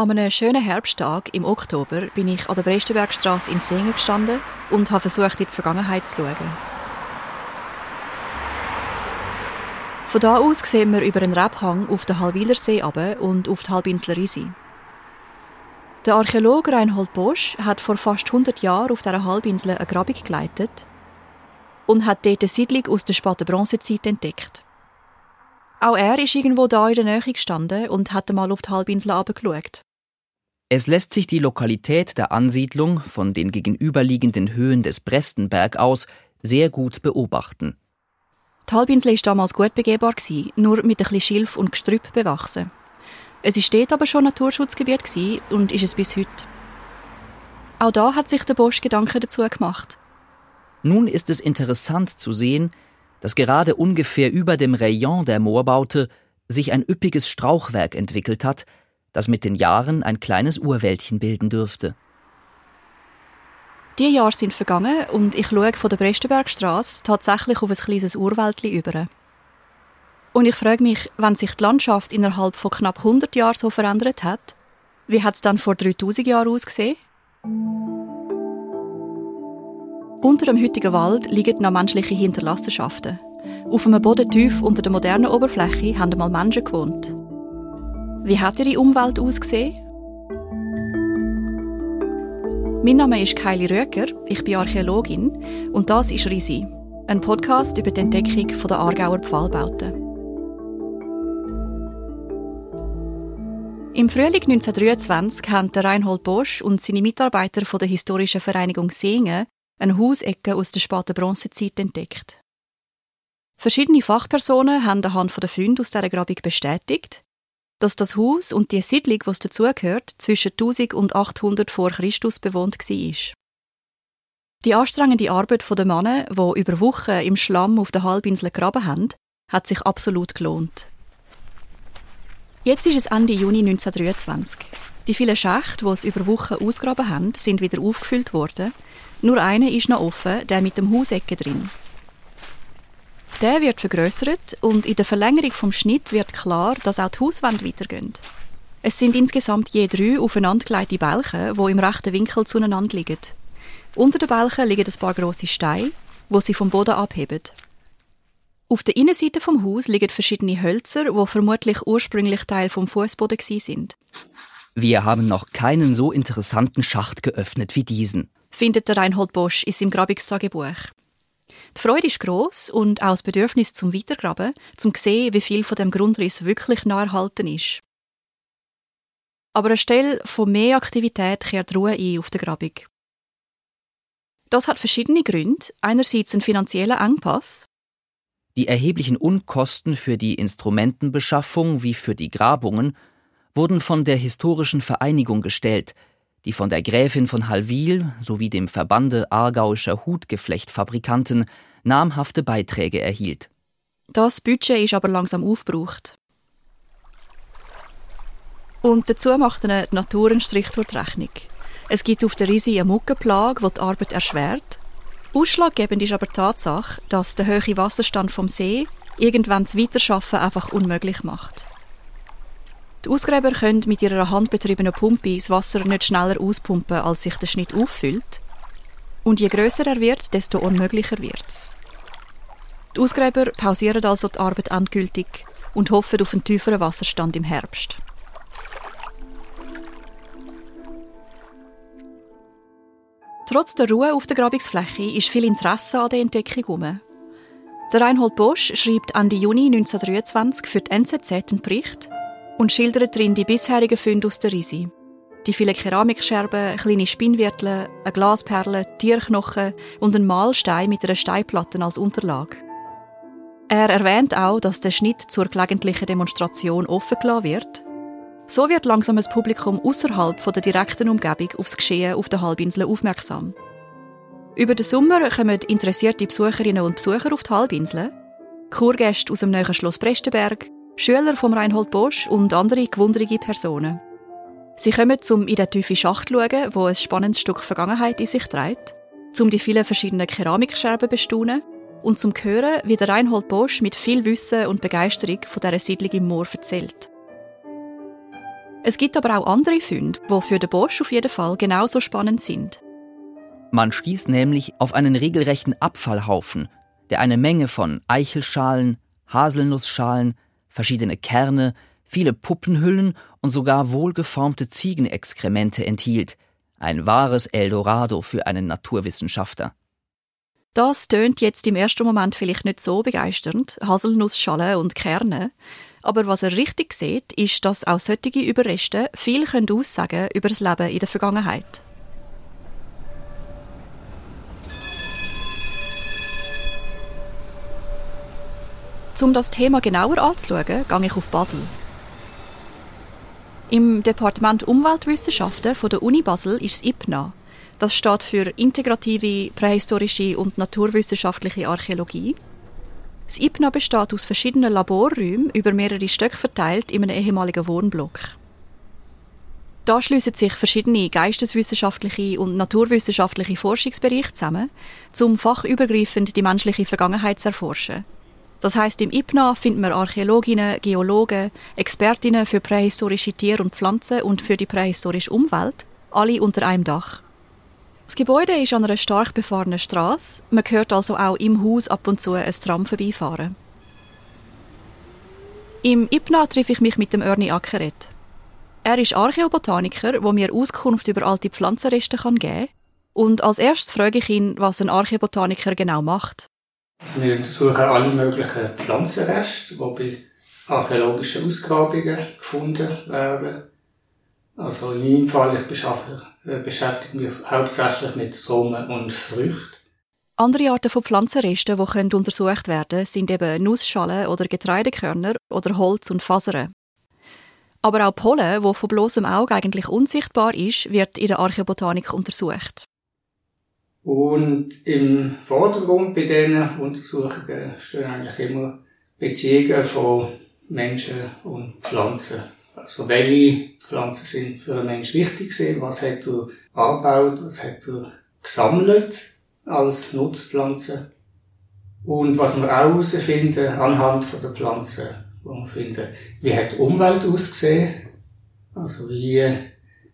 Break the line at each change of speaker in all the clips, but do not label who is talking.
An einem schönen Herbsttag im Oktober bin ich an der Brestenbergstraße in Singen gestanden und habe versucht, in die Vergangenheit zu schauen. Von da aus sehen wir über einen Rebhang auf den Halwilersee und auf die Halbinsel Risi. Der Archäologe Reinhold Bosch hat vor fast 100 Jahren auf dieser Halbinsel eine Grabung geleitet und hat dort eine Siedlung aus der späten Bronzezeit entdeckt. Auch er ist irgendwo da in der Nähe gestanden und hat mal auf die Halbinsel herabgeschaut.
Es lässt sich die Lokalität der Ansiedlung von den gegenüberliegenden Höhen des Brestenberg aus sehr gut beobachten.
Die Halbinsel war damals gut begehbar, nur mit ein bisschen Schilf und Gestrüpp bewachsen. Es war dort aber schon Naturschutzgebiet und ist es bis heute. Auch da hat sich der Bosch Gedanken dazu gemacht.
Nun ist es interessant zu sehen, dass gerade ungefähr über dem Rayon der Moorbaute sich ein üppiges Strauchwerk entwickelt hat, das mit den Jahren ein kleines Urwäldchen bilden dürfte.
Die Jahre sind vergangen und ich schaue von der Brestenbergstraße tatsächlich auf ein kleines Urwäldchen über. Und ich frage mich, wenn sich die Landschaft innerhalb von knapp 100 Jahren so verändert hat, wie hat es dann vor 3000 Jahren ausgesehen? Unter dem heutigen Wald liegen noch menschliche Hinterlassenschaften. Auf einem Boden tief unter der modernen Oberfläche haben einmal Menschen gewohnt. Wie hat ihre Umwelt ausgesehen? Mein Name ist Kylie Röker, ich bin Archäologin und das ist Risi, ein Podcast über die Entdeckung der Aargauer Pfahlbauten. Im Frühling 1923 haben Reinhold Bosch und seine Mitarbeiter von der Historischen Vereinigung Singen eine Hausecke aus der späten Bronzezeit entdeckt. Verschiedene Fachpersonen haben anhand der Funde aus dieser Grabung bestätigt, dass das Haus und die Siedlung, die dazugehört, zwischen 1000 und 800 vor Christus bewohnt war. Die anstrengende Arbeit der Männer, die über Wochen im Schlamm auf der Halbinsel gegraben haben, hat sich absolut gelohnt. Jetzt ist es Ende Juni 1923. Die vielen Schächte, die es über Wochen ausgraben haben, sind wieder aufgefüllt worden. Nur einer ist noch offen, der mit dem Hausecke drin. Der wird vergrößert und in der Verlängerung vom Schnitt wird klar, dass auch die Hauswände weitergehen. Es sind insgesamt je drei aufeinandergelegte Bälche, die im rechten Winkel zueinander liegen. Unter den Bälchen liegen ein paar grosse Steine, wo sie vom Boden abheben. Auf der Innenseite vom Haus liegen verschiedene Hölzer, wo vermutlich ursprünglich Teil vom Fußboden sind.
Wir haben noch keinen so interessanten Schacht geöffnet wie diesen,
findet der Reinhold Bosch in seinem Grabungstagebuch. Die Freude ist groß und auch das Bedürfnis zum Weitergraben, zum sehen, wie viel von dem Grundriss wirklich nah erhalten ist. Aber anstelle von mehr Aktivität kehrt Ruhe ein auf der Grabung. Das hat verschiedene Gründe. Einerseits ein finanzieller Engpass,
die erheblichen Unkosten für die Instrumentenbeschaffung wie für die Grabungen wurden von der Historischen Vereinigung gestellt, die von der Gräfin von Hallwil sowie dem Verbande aargauischer Hutgeflechtfabrikanten namhafte Beiträge erhielt.
Das Budget ist aber langsam aufgebraucht. Und dazu macht eine die Natur einen Strich durch die Rechnung. Es gibt auf der Risi eine Muckenplage, die die Arbeit erschwert Ausschlaggebend ist aber die Tatsache, dass der hohe Wasserstand vom See irgendwann das Weiterschaffen einfach unmöglich macht. Die Ausgräber können mit ihrer handbetriebenen Pumpe das Wasser nicht schneller auspumpen, als sich der Schnitt auffüllt. Und je größer er wird, desto unmöglicher wird es. Die Ausgräber pausieren also die Arbeit endgültig und hoffen auf einen tieferen Wasserstand im Herbst. Trotz der Ruhe auf der Grabungsfläche ist viel Interesse an der Entdeckung herum. Der Reinhold Bosch schreibt Ende Juni 1923 für die NZZ einen Bericht und schildert darin die bisherigen Funde aus der Risi. Die vielen Keramikscherben, kleine Spinnwirtel, eine Glasperle, Tierknochen und ein Mahlstein mit einer Steinplatte als Unterlage. Er erwähnt auch, dass der Schnitt zur gelegentlichen Demonstration offen gelassen wird so wird langsam das Publikum außerhalb der direkten Umgebung aufs Geschehen auf der Halbinsel aufmerksam. Über den Sommer kommen interessierte Besucherinnen und Besucher auf die Halbinsel, Kurgäste aus dem neuen Schloss Prestenberg, Schüler vom Reinhold Bosch und andere gewunderte Personen. Sie kommen zum in den tiefen Schacht schauen, wo ein spannendes Stück Vergangenheit in sich trägt, zum die vielen verschiedenen Keramikscherben bestaunen und zum hören, wie der Reinhold Bosch mit viel Wissen und Begeisterung von dieser Siedlung im Moor erzählt. Es gibt aber auch andere Funde, die für den Bosch auf jeden Fall genauso spannend sind.
Man stieß nämlich auf einen regelrechten Abfallhaufen, der eine Menge von Eichelschalen, Haselnussschalen, verschiedene Kerne, viele Puppenhüllen und sogar wohlgeformte Ziegenexkremente enthielt. Ein wahres Eldorado für einen Naturwissenschaftler.
Das tönt jetzt im ersten Moment vielleicht nicht so begeisternd, Haselnussschalen und Kerne. Aber was er richtig sieht, ist, dass auch solche Überreste viel aussagen können über das Leben in der Vergangenheit. Um das Thema genauer anzuschauen, gehe ich auf Basel. Im Departement Umweltwissenschaften der Uni Basel ist das IPNA. Das steht für Integrative Prähistorische und Naturwissenschaftliche Archäologie. Das IPNA besteht aus verschiedenen Laborräumen über mehrere Stöcke verteilt in einem ehemaligen Wohnblock. Da schließen sich verschiedene geisteswissenschaftliche und naturwissenschaftliche Forschungsbereiche zusammen, um fachübergreifend die menschliche Vergangenheit zu erforschen. Das heißt, im IPNA findet man Archäologinnen, Geologen, Expertinnen für prähistorische Tiere und Pflanzen und für die prähistorische Umwelt, alle unter einem Dach. Das Gebäude ist an einer stark befahrenen Straße. Man hört also auch im Haus ab und zu ein Tram vorbeifahren. Im IPNA treffe ich mich mit dem Ernie Ackeret. Er ist Archäobotaniker, der mir Auskunft über alte Pflanzenreste geben kann. Und als erstes frage ich ihn, was ein Archäobotaniker genau macht.
Wir untersuchen alle möglichen Pflanzenreste, die bei archäologischen Ausgrabungen gefunden werden. Also in meinem Fall, ich beschäftige mich hauptsächlich mit Samen und Früchten.
Andere Arten von Pflanzenresten, die untersucht werden können, sind eben Nussschalen oder Getreidekörner oder Holz und Fasern. Aber auch Pollen, wo von bloßem Auge eigentlich unsichtbar ist, wird in der Archäobotanik untersucht.
Und im Vordergrund bei diesen Untersuchungen stehen eigentlich immer Beziehungen von Menschen und Pflanzen. Also welche Pflanzen sind für einen Menschen wichtig gewesen, was hat er angebaut, was hat er gesammelt als Nutzpflanze. Und was wir auch herausfinden anhand von der Pflanzen, wo wir finden, wie hat die Umwelt ausgesehen, also wie,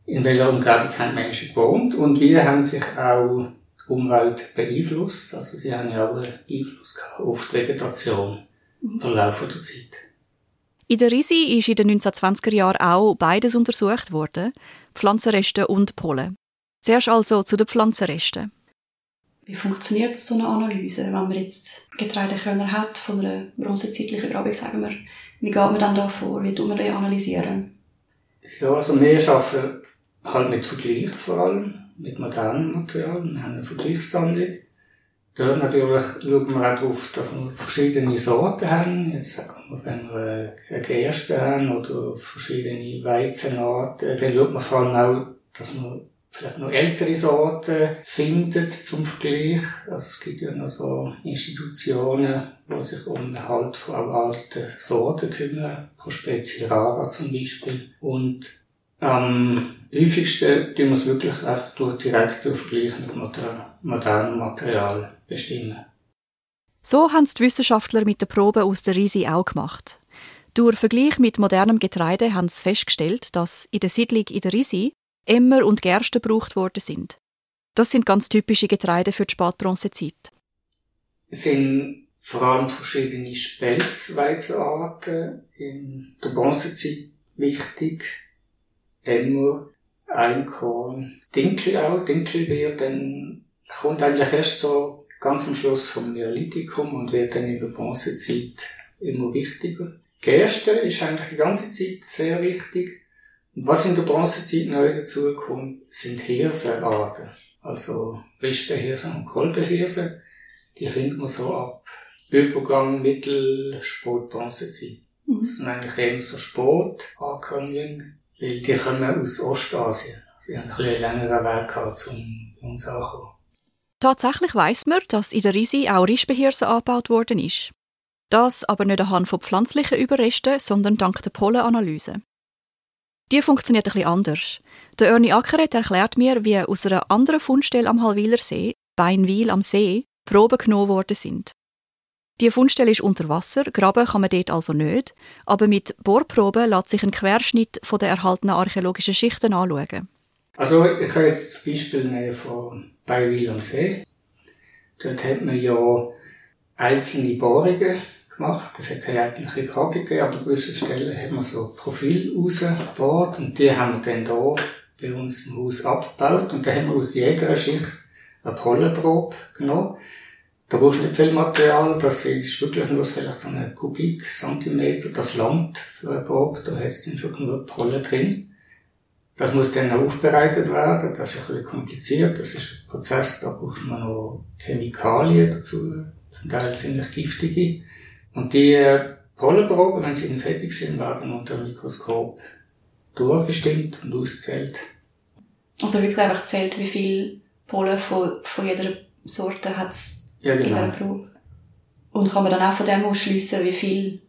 in welcher Umgebung haben Menschen gewohnt und wie haben sich auch Umwelt beeinflusst. Also sie haben ja auch einen Einfluss auf die Vegetation im Verlauf der Zeit.
In der Risi ist in den 1920er Jahren auch beides untersucht worden, Pflanzenreste und Pollen. Zuerst also zu den Pflanzenresten.
Wie funktioniert so eine Analyse, wenn man jetzt Getreidekörner hat von einer bronzezeitlichen Grabung, sagen wir? Wie geht man dann da vor? Wie tut man die analysieren?
Ja, also wir arbeiten halt mit Vergleich vor allem mit modernem Material. Wir haben eine Vergleichssammlung. Dort natürlich schauen wir auch darauf, dass wir verschiedene Sorten haben. Jetzt sagen wir, wenn wir eine Gerste haben oder verschiedene Weizenarten, dann schaut man vor allem auch, dass man vielleicht noch ältere Sorten findet zum Vergleich. Also es gibt ja noch so Institutionen, die sich um den Halt von alten Sorten kümmern, Spezie rara zum Beispiel. Und am häufigsten tun wir es wirklich einfach durch direkten Vergleich mit modernem Material bestimmen.
So haben es die Wissenschaftler mit den Proben aus der Risi auch gemacht. Durch Vergleich mit modernem Getreide haben sie festgestellt, dass in der Siedlung in der Risi Emmer und Gerste gebraucht worden sind. Das sind ganz typische Getreide für die Spätbronzezeit.
Es sind vor allem verschiedene Spelzweizenarten in der Bronzezeit wichtig Emmer, Einkorn, Dinkel auch. Dinkel wird dann, kommt eigentlich erst so ganz am Schluss vom Neolithikum und wird dann in der Bronzezeit immer wichtiger. Gerste ist eigentlich die ganze Zeit sehr wichtig. Und was in der Bronzezeit neu dazukommt, sind Hirsearten. Also Ristenhirse und Kolbenhirse. Die findet man so ab Übergang Mittel, Sport, Bronzezeit. Mhm. Das sind eigentlich eher so Sportankömmlinge. Weil die kommen aus Ostasien. Sie haben ein bisschen längeren Weg gehabt, um uns anzukommen.
Tatsächlich weiss man, dass in der Risi auch Rispehirse angebaut worden ist. Das aber nicht anhand von pflanzlichen Überresten, sondern dank der Pollenanalyse. Die funktioniert bisschen anders. Der Ernie Ackeret erklärt mir, wie aus einer anderen Fundstelle am Halwiler See, Beinwil am See, Proben genommen worden sind. Die Fundstelle ist unter Wasser, graben kann man dort also nicht, aber mit Bohrproben lässt sich ein Querschnitt von der erhaltenen archäologischen Schichten anschauen.
Also ich kann jetzt das Beispiel nehmen von Beiwil am See. Dort hat man ja einzelne Bohrungen gemacht. Das hat keine eigentliche Kabel gegeben, aber an gewissen Stellen hat man so Profil rausgebohrt und die haben wir dann hier bei uns im Haus abgebaut und dann haben wir aus jeder Schicht eine Pollenprobe genommen. Da brauchst du nicht viel Material, das ist wirklich nur vielleicht so eine Kubikzentimeter, das Land für eine Probe, da es dann schon nur Pollen drin. Das muss dann aufbereitet werden, das ist ein bisschen kompliziert, das ist ein Prozess, da braucht man noch Chemikalien dazu, zum Teil ziemlich giftige. Und die äh, Pollenproben, wenn sie dann fertig sind, werden unter dem Mikroskop durchgestimmt und auszählt.
Also wirklich einfach zählt, wie viel Pollen von, von jeder Sorte hat es
ja, genau.
in dieser Probe. Und kann man dann auch von dem ausschliessen, wie viel,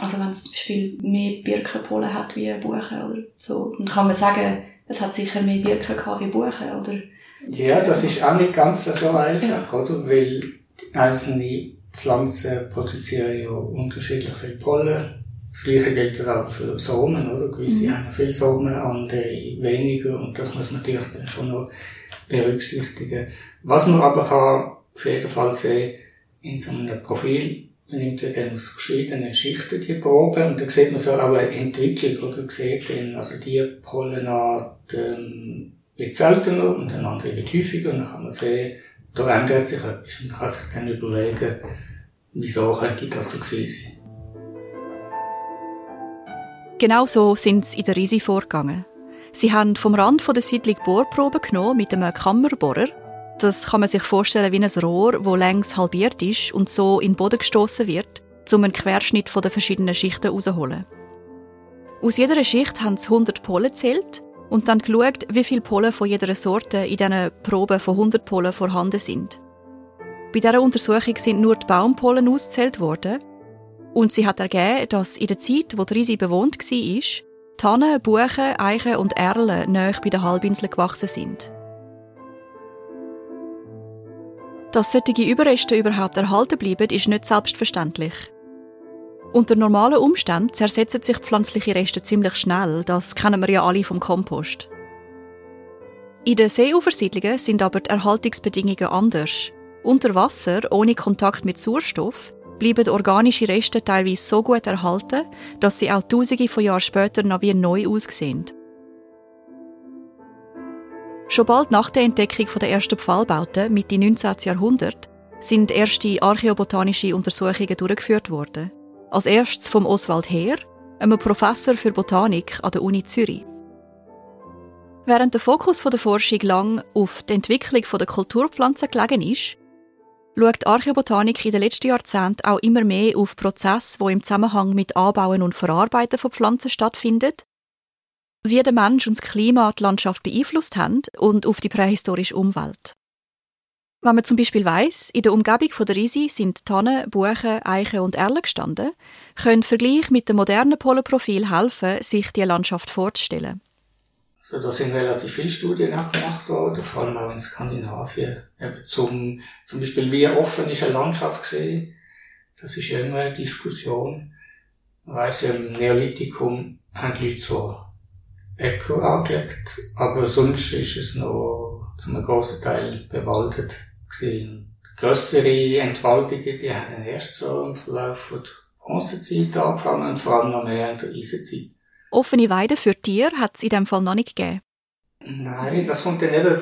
also wenn es zum Beispiel mehr Birkenpollen hat wie Buchen oder so, dann kann man sagen, es hat sicher mehr Birken gehabt wie Buchen, oder?
Ja, das ist auch nicht ganz so einfach, ja. oder? Weil einzelne Pflanzen produzieren ja unterschiedlich viel Pollen. Das gleiche gilt auch für Samen, oder? Gewisse mhm. haben viel Samen, andere weniger, und das muss man natürlich dann schon noch berücksichtigen. Was man aber kann auf jeden Fall sehen, in so einem Profil, man nimmt ja dann aus verschiedenen Schichten die Probe, und dann sieht man so auch eine Entwicklung, oder? Man sieht dann, also die Pollenart, ähm, wird seltener und eine andere wird häufiger, und dann kann man sehen, da ändert sich etwas, und kann sich dann überlegen, wieso könnte das so gewesen sein.
Genau so sind sie in der Risi vorgegangen. Sie haben vom Rand der Siedlung Bohrproben genommen mit einem Kammerbohrer. Das kann man sich vorstellen wie ein Rohr, das längs halbiert ist und so in den Boden gestoßen wird, um einen Querschnitt der verschiedenen Schichten herauszuholen. Aus jeder Schicht haben sie 100 Pollen gezählt und dann geschaut, wie viele Pollen von jeder Sorte in diesen Proben von 100 Pollen vorhanden sind. Bei dieser Untersuchung sind nur die Baumpollen ausgezählt worden und sie hat ergeben, dass in der Zeit, wo die Risi bewohnt war, Tannen, Buchen, Eichen und Erlen nahe bei der Halbinsel gewachsen sind. Dass solche Überreste überhaupt erhalten bleiben, ist nicht selbstverständlich. Unter normalen Umständen zersetzen sich pflanzliche Reste ziemlich schnell, das kennen wir ja alle vom Kompost. In den Seeufersiedlungen sind aber die Erhaltungsbedingungen anders. Unter Wasser, ohne Kontakt mit Sauerstoff, bleiben organische Reste teilweise so gut erhalten, dass sie auch Tausende von Jahren später noch wie neu aussehen. Schon bald nach der Entdeckung der ersten Pfahlbauten, Mitte 19. Jahrhundert, sind erste archäobotanische Untersuchungen durchgeführt worden. Als erstes vom Oswald Heer, einem Professor für Botanik an der Uni Zürich. Während der Fokus der Forschung lang auf die Entwicklung der Kulturpflanzen gelegen ist, schaut Archäobotanik in den letzten Jahrzehnten auch immer mehr auf Prozesse, die im Zusammenhang mit Anbauen und Verarbeiten von Pflanzen stattfinden, wie der Mensch und das Klima die Landschaft beeinflusst haben und auf die prähistorische Umwelt. Wenn man zum Beispiel weiss, in der Umgebung der Risi sind Tannen, Buchen, Eichen und Erlen gestanden, können Vergleich mit dem modernen Polenprofil helfen, sich die Landschaft vorzustellen.
So, da sind relativ viele Studien auch gemacht worden, vor allem auch in Skandinavien. Eben zum, zum Beispiel, wie offen ist eine Landschaft gesehen? Das ist ja immer eine Diskussion. Man weiss ja, im Neolithikum haben die Leute zwar Äcker angelegt, aber sonst ist es noch zum grossen Teil bewaldet gewesen. Grössere Entwaldungen, die haben dann erst so im Verlauf der Bronzezeit angefangen und vor allem noch mehr in der Eisenzeit.
Offene Weide für Tiere hat es in dem Fall noch nicht gegeben.
Nein, das kommt dann eben,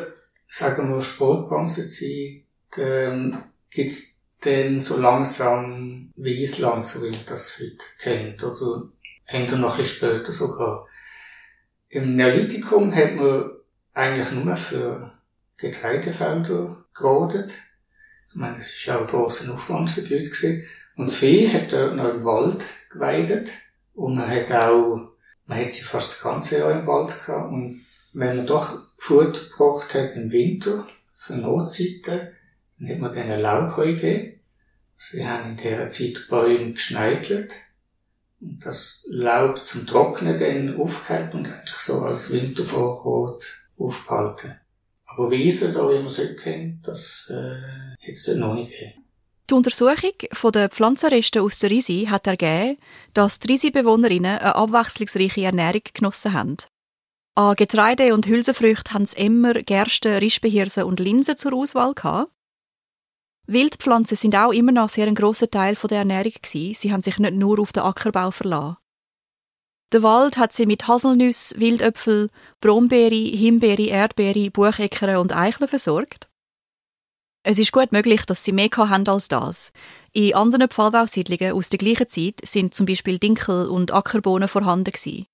sagen wir, Sportbronzezeit, ähm, gibt's dann so langsam wie Island, so wie man das heute kennt, oder eher noch ein bisschen später sogar. Im Neolithikum hat man eigentlich nur für Getreidefelder gerodet. Ich meine, das ist auch ein grosser Aufwand für die Leute gewesen. Und das Vieh hat dort noch im Wald geweidet. Und man hat auch man hat sie fast das ganze Jahr im Wald gehabt. Und wenn man doch Futter gebraucht hat im Winter, für Notzeiten, dann hat man denen Laubheu gegeben. Sie haben in dieser Zeit Bäume geschneidelt das Laub zum Trocknen dann aufgehört und eigentlich so als Wintervorrat aufgehalten. Aber Wiesen, so wie man es heute kennt, das äh, hat es dort noch nicht gegeben.
Die Untersuchung der Pflanzenreste aus der Risi hat ergeben, dass die Risi-Bewohnerinnen eine abwechslungsreiche Ernährung genossen haben. An Getreide und Hülsenfrüchten haben sie immer Gerste, Rispehirse und Linsen zur Auswahl gehabt. Wildpflanzen sind auch immer noch sehr ein grosser Teil der Ernährung gewesen. Sie haben sich nicht nur auf den Ackerbau verlassen. Der Wald hat sie mit Haselnüsse, Wildäpfel, Brombeere, Himbeere, Erdbeere, Bucheckern und Eicheln versorgt. Es ist gut möglich, dass sie mehr haben als das. In anderen Pfahlbausiedlungen aus der gleichen Zeit sind zum Beispiel Dinkel und Ackerbohnen vorhanden gewesen.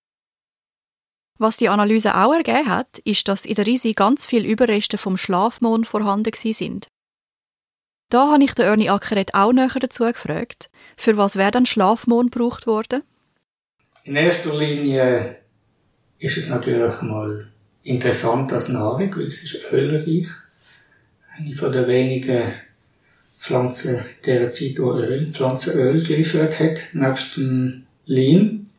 Was die Analyse auch ergeben hat, ist, dass in der Risi ganz viele Überreste vom Schlafmond vorhanden sind. Da habe ich den Ernie Ackeret auch näher dazu gefragt, für was wäre dann Schlafmond gebraucht worden?
In erster Linie ist es natürlich mal interessant als Nahrung, weil es ist ölreich eine von der wenigen Pflanzen dieser Zeit, die Öl, Pflanzenöl geliefert hat, nebst dem Lean.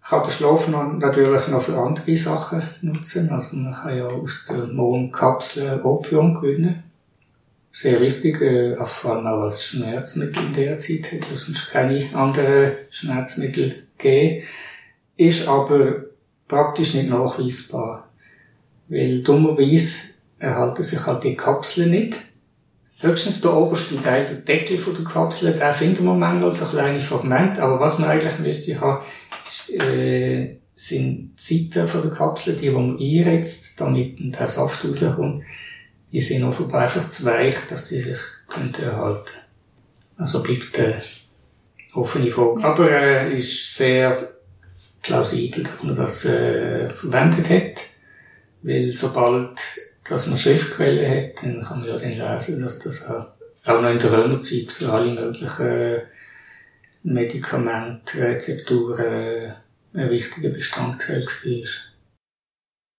kann den Schlaf natürlich noch für andere Sachen nutzen. Also man kann ja aus der Mohnkapsel Opium gewinnen. Sehr wichtig, äh, vor allem auch als Schmerzmittel in der Zeit, hätte es sonst keine anderen Schmerzmittel gegeben. Ist aber praktisch nicht nachweisbar. Weil dummerweise erhalten sich halt die Kapseln nicht. Höchstens der oberste Teil, der Deckel von der Kapsel, da findet man manchmal so kleine Fragmente, aber was man eigentlich müsste haben, ist, äh, sind die Seiten von der Kapsel, die, die man einretzt, damit der Saft rauskommt, die sind offenbar einfach zu weich, dass die sich könnte erhalten. Also bleibt eine offene Frage. Aber äh, ist sehr plausibel, dass man das äh, verwendet hat, weil sobald dass man Schriftquelle hat, dann kann man ja dann lesen, dass das auch, auch noch in der Römerzeit für alle möglichen Medikamentrezepturen ein wichtiger Bestandteil war.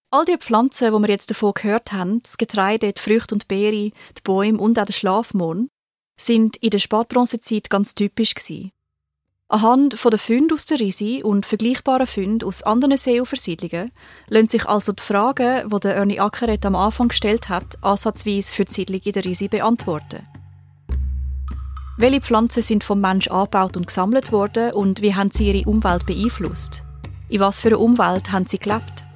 All die Pflanzen, die wir jetzt davon gehört haben, das Getreide, die Früchte und Beere, die Bäume und auch der Schlafmond, sind in der Spätbronzezeit ganz typisch gewesen. Anhand von den Funden aus der Risi und vergleichbaren Funden aus anderen Seeufersiedlungen lassen sich also die Fragen, die der Ernie Ackeret am Anfang gestellt hat, ansatzweise für die Siedlung in der Risi beantworten. Welche Pflanzen sind vom Mensch angebaut und gesammelt worden und wie haben sie ihre Umwelt beeinflusst? In was für einer Umwelt haben sie gelebt?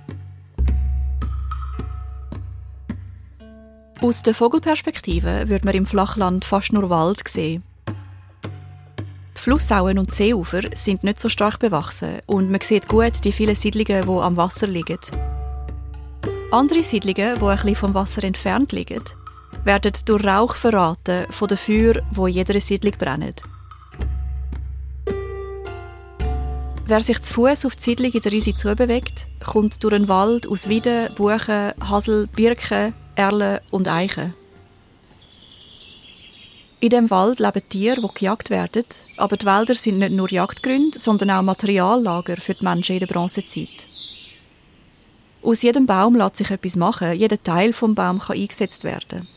Aus der Vogelperspektive wird man im Flachland fast nur Wald sehen. Die Flussauen und Seeufer sind nicht so stark bewachsen und man sieht gut die vielen Siedlungen, die am Wasser liegen. Andere Siedlungen, die ein bisschen vom Wasser entfernt liegen, werden durch Rauch verraten von den Feuern, die in jeder Siedlung brennen. Wer sich zu Fuß auf die Siedlung in der Risi zubewegt, kommt durch einen Wald aus Weiden, Buchen, Hasel, Birken, Erlen und Eichen. In dem Wald leben Tiere, die gejagt werden, aber die Wälder sind nicht nur Jagdgründe, sondern auch Materiallager für die Menschen in der Bronzezeit. Aus jedem Baum lässt sich etwas machen, jeder Teil vom Baum kann eingesetzt werden.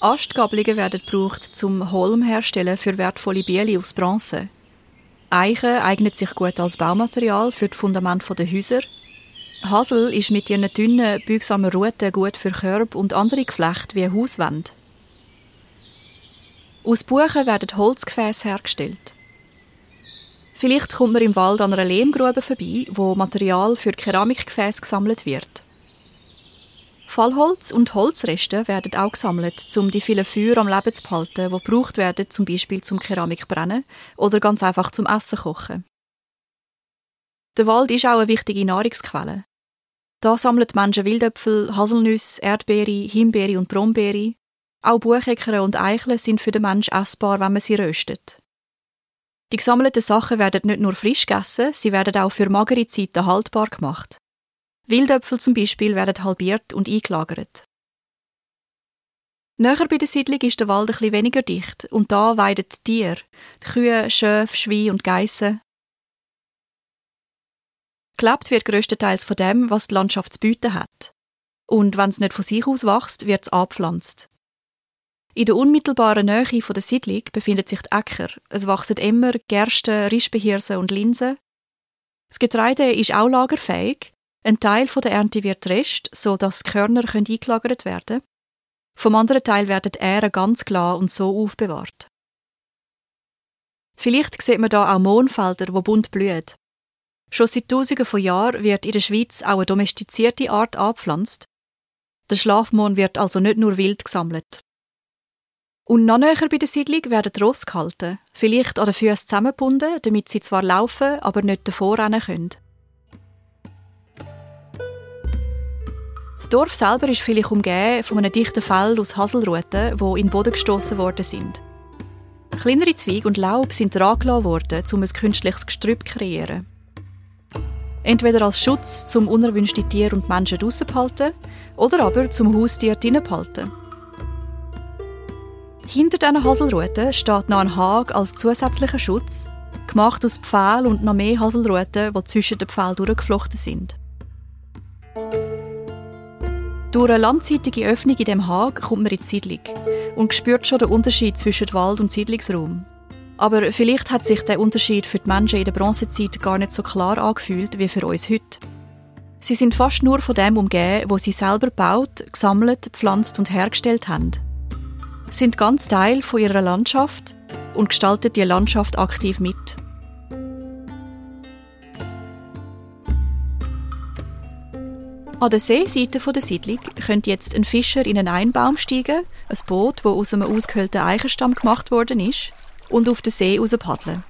Astgabelungen werden gebraucht zum Holm herstellen für wertvolle Biele aus Bronze. Eichen eignet sich gut als Baumaterial für das Fundament der Häuser. Hasel ist mit ihren dünnen, beugsamen Ruten gut für Körbe und andere Geflechte wie Hauswände. Aus Buchen werden Holzgefäße hergestellt. Vielleicht kommt man im Wald an einer Lehmgrube vorbei, wo Material für Keramikgefäße gesammelt wird. Fallholz und Holzreste werden auch gesammelt, um die vielen Feuer am Leben zu behalten, die gebraucht werden, zum Beispiel zum Keramikbrennen oder ganz einfach zum Essen kochen. Der Wald ist auch eine wichtige Nahrungsquelle. Da sammeln Menschen Wildäpfel, Haselnüsse, Erdbeere, Himbeere und Brombeere, auch Bucheckern und Eicheln sind für den Mensch essbar, wenn man sie röstet. Die gesammelten Sachen werden nicht nur frisch gegessen, sie werden auch für magere Zeiten haltbar gemacht. Wildäpfel zum Beispiel werden halbiert und eingelagert. Näher bei der Siedlung ist der Wald etwas weniger dicht und da weiden die Tiere, die Kühe, Schöfe, Schweine und Geissen. Gelebt wird größtenteils von dem, was die Landschaft zu bieten hat. Und wenn es nicht von sich aus wächst, wird es abpflanzt. In der unmittelbaren Nähe der Siedlung befinden sich die Äcker. Es wachsen immer Gerste, Rispehirse und Linsen. Das Getreide ist auch lagerfähig. Ein Teil der Ernte wird rest, so dass die Körner eingelagert werden Vom anderen Teil werden die Ähren ganz klar und so aufbewahrt. Vielleicht sieht man da auch Mohnfelder, wo bunt blühen. Schon seit Tausenden von Jahren wird in der Schweiz auch eine domestizierte Art angepflanzt. Der Schlafmohn wird also nicht nur wild gesammelt. Und noch näher bei der Siedlung werden die Rosse gehalten, vielleicht an den Füßen zusammengebunden, damit sie zwar laufen, aber nicht davor rennen können. Das Dorf selber ist vielleicht umgeben von einem dichten Feld aus Haselruten, wo in den Boden gestoßen worden sind. Kleinere Zweige und Laub sind drangelassen worden, um ein künstliches Gestrüpp zu kreieren. Entweder als Schutz, zum unerwünschte Tiere und Menschen draussen behalten, oder aber zum Haustier drinnen behalten. Hinter diesen Haselruten steht noch ein Hag als zusätzlicher Schutz, gemacht aus Pfählen und noch mehr Haselruten, die zwischen den Pfählen durchgeflochten sind. Durch eine landseitige Öffnung in dem Hag kommt man in die Siedlung und spürt schon den Unterschied zwischen Wald und Siedlungsraum. Aber vielleicht hat sich der Unterschied für die Menschen in der Bronzezeit gar nicht so klar angefühlt wie für uns heute. Sie sind fast nur von dem umgeben, wo sie selber gebaut, gesammelt, gepflanzt und hergestellt haben sind ganz Teil von ihrer Landschaft und gestalten die Landschaft aktiv mit. An der Seeseite der Siedlung könnte jetzt ein Fischer in einen Einbaum steigen, ein Boot, das aus einem ausgehöhlten Eichenstamm gemacht worden ist, und auf den See raus paddeln.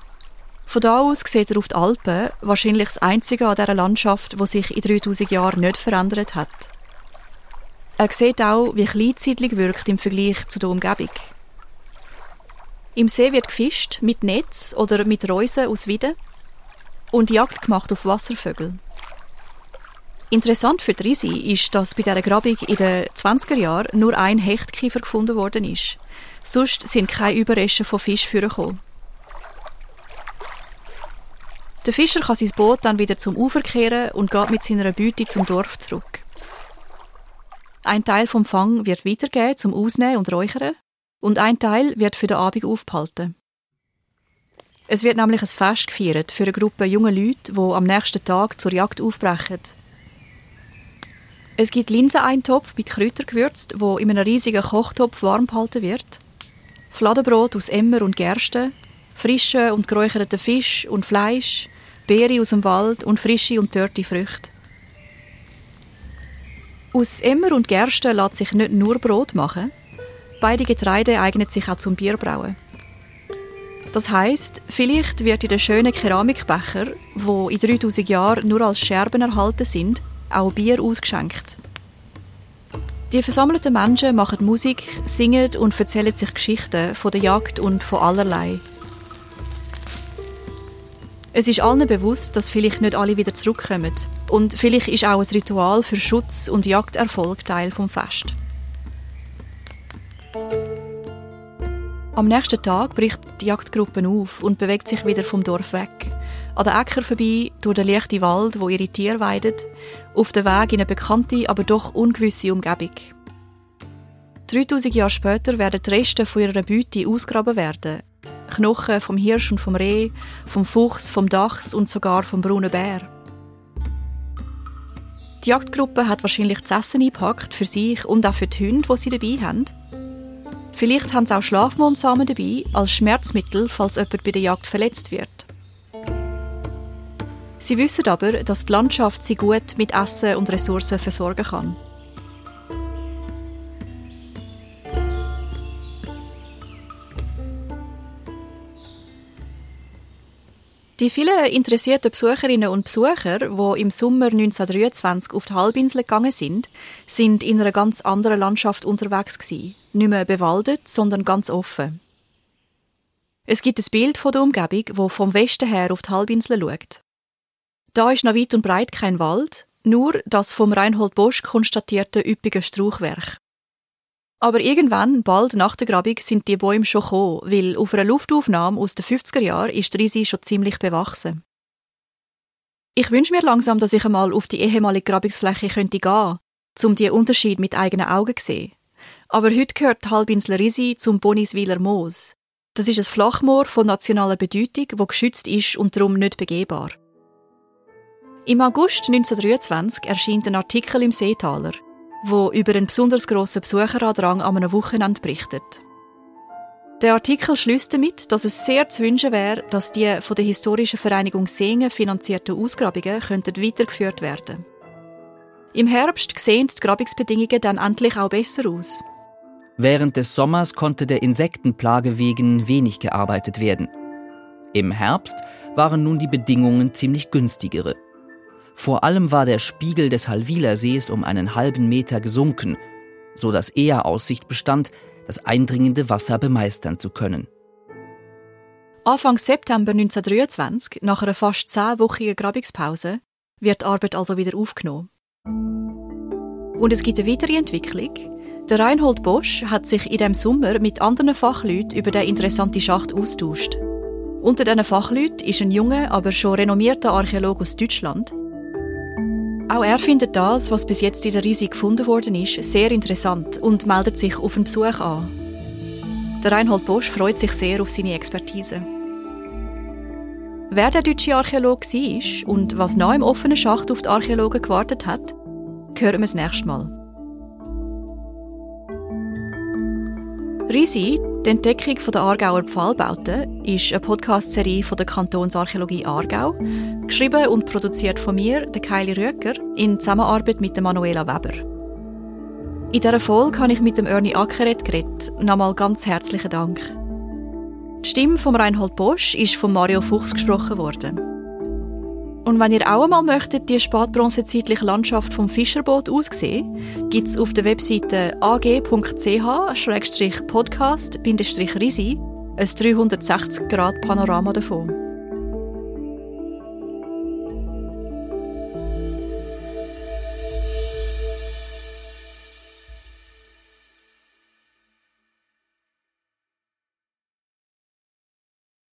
Von da aus sieht er auf die Alpen, wahrscheinlich das einzige an dieser Landschaft, wo sich in 3000 Jahren nicht verändert hat. Er sieht auch, wie klein wirkt im Vergleich zu der Umgebung. Im See wird gefischt, mit Netz oder mit Reusen aus Wieden und Jagd gemacht auf Wasservögel. Interessant für Risi ist, dass bei dieser Grabung in den 20er Jahren nur ein Hechtkiefer gefunden worden ist. Sonst sind keine Überreste von Fisch vorgekommen. Der Fischer kann sein Boot dann wieder zum Ufer kehren und geht mit seiner Beute zum Dorf zurück. Ein Teil vom Fang wird weitergegeben zum Ausnehmen und Räuchern und ein Teil wird für den Abend aufgehalten. Es wird nämlich ein Fest gefeiert für eine Gruppe junger Leute, die am nächsten Tag zur Jagd aufbrechen. Es gibt Linseneintopf mit Kräutern gewürzt, wo in einem riesigen Kochtopf warm gehalten wird. Fladenbrot aus Emmer und Gerste, frische und geräucherte Fisch und Fleisch, Beere aus dem Wald und frische und dörrte Früchte. Aus Emmer und Gerste lässt sich nicht nur Brot machen. Beide Getreide eignen sich auch zum Bierbrauen. Das heißt, vielleicht wird in den schönen Keramikbecher, wo in 3000 Jahren nur als Scherben erhalten sind, auch Bier ausgeschenkt. Die versammelten Menschen machen Musik, singen und erzählen sich Geschichten von der Jagd und von allerlei. Es ist allen bewusst, dass vielleicht nicht alle wieder zurückkommen. Und vielleicht ist auch ein Ritual für Schutz und Jagderfolg Teil vom Fest. Am nächsten Tag bricht die Jagdgruppe auf und bewegt sich wieder vom Dorf weg. An den Äcker vorbei, durch den leichten Wald, wo ihre Tiere weiden, auf dem Weg in eine bekannte, aber doch ungewisse Umgebung. 3000 Jahre später werden die Reste von ihrer Beute ausgraben werden, Knochen vom Hirsch und vom Reh, vom Fuchs, vom Dachs und sogar vom braunen Bär. Die Jagdgruppe hat wahrscheinlich das Essen eingepackt für sich und auch für die Hunde, die sie dabei haben. Vielleicht haben sie auch Schlafmohnsamen dabei als Schmerzmittel, falls jemand bei der Jagd verletzt wird. Sie wissen aber, dass die Landschaft sie gut mit Essen und Ressourcen versorgen kann. Die vielen interessierten Besucherinnen und Besucher, die im Sommer 1923 auf die Halbinsel gegangen sind, sind in einer ganz anderen Landschaft unterwegs gewesen. Nicht mehr bewaldet, sondern ganz offen. Es gibt ein Bild von der Umgebung, wo vom Westen her auf die Halbinsel schaut. Da ist noch weit und breit kein Wald, nur das vom Reinhold Bosch konstatierte üppige Strauchwerk. Aber irgendwann, bald nach der Grabung, sind die Bäume schon gekommen, weil auf einer Luftaufnahme aus den 50er Jahren ist die Risi schon ziemlich bewachsen. Ich wünsche mir langsam, dass ich einmal auf die ehemalige Grabungsfläche könnte gehen, um die Unterschied mit eigenen Augen zu sehen. Aber heute gehört die Halbinsel Risi zum Boniswiler Moos. Das ist ein Flachmoor von nationaler Bedeutung, wo geschützt ist und darum nicht begehbar. Im August 1923 erschien ein Artikel im Seetaler, wo über einen besonders grossen Besucherandrang an einem Wochenende berichtet. Der Artikel schließt damit, dass es sehr zu wünschen wäre, dass die von der Historischen Vereinigung Singen finanzierten Ausgrabungen könnten weitergeführt werden. Im Herbst sehen die Grabungsbedingungen dann endlich auch besser aus.
Während des Sommers konnte der Insektenplage wegen wenig gearbeitet werden. Im Herbst waren nun die Bedingungen ziemlich günstigere. Vor allem war der Spiegel des Halwiler Sees um einen halben Meter gesunken, so dass eher Aussicht bestand, das eindringende Wasser bemeistern zu können.
Anfang September 1923, nach einer fast zehnwöchigen Grabungspause, wird die Arbeit also wieder aufgenommen. Und es gibt eine weitere Entwicklung. Der Reinhold Bosch hat sich in dem Sommer mit anderen Fachleuten über den interessanten Schacht austauscht. Unter diesen Fachleuten ist ein junger, aber schon renommierter Archäologe aus Deutschland. Auch er findet das, was bis jetzt in der Riese gefunden worden ist, sehr interessant und meldet sich auf einen Besuch an. Der Reinhold Bosch freut sich sehr auf seine Expertise. Wer der deutsche Archäologe war und was noch im offenen Schacht auf die Archäologen gewartet hat, hören wir das nächste Mal. Risi, die Entdeckung der Aargauer Pfahlbauten, ist eine Podcast-Serie von der Kantonsarchäologie Aargau, geschrieben und produziert von mir, der Kylie Röcker, in Zusammenarbeit mit der Manuela Weber. In dieser Folge habe ich mit dem Ernie Ackeret geredet. Nochmal ganz herzlichen Dank. Die Stimme von Reinhold Bosch ist von Mario Fuchs gesprochen worden. Und wenn ihr auch einmal möchtet, die spätbronzezeitliche Landschaft vom Fischerboot aussehen, gibt es auf der Webseite ag.ch-podcast-risi ein 360-Grad-Panorama davon.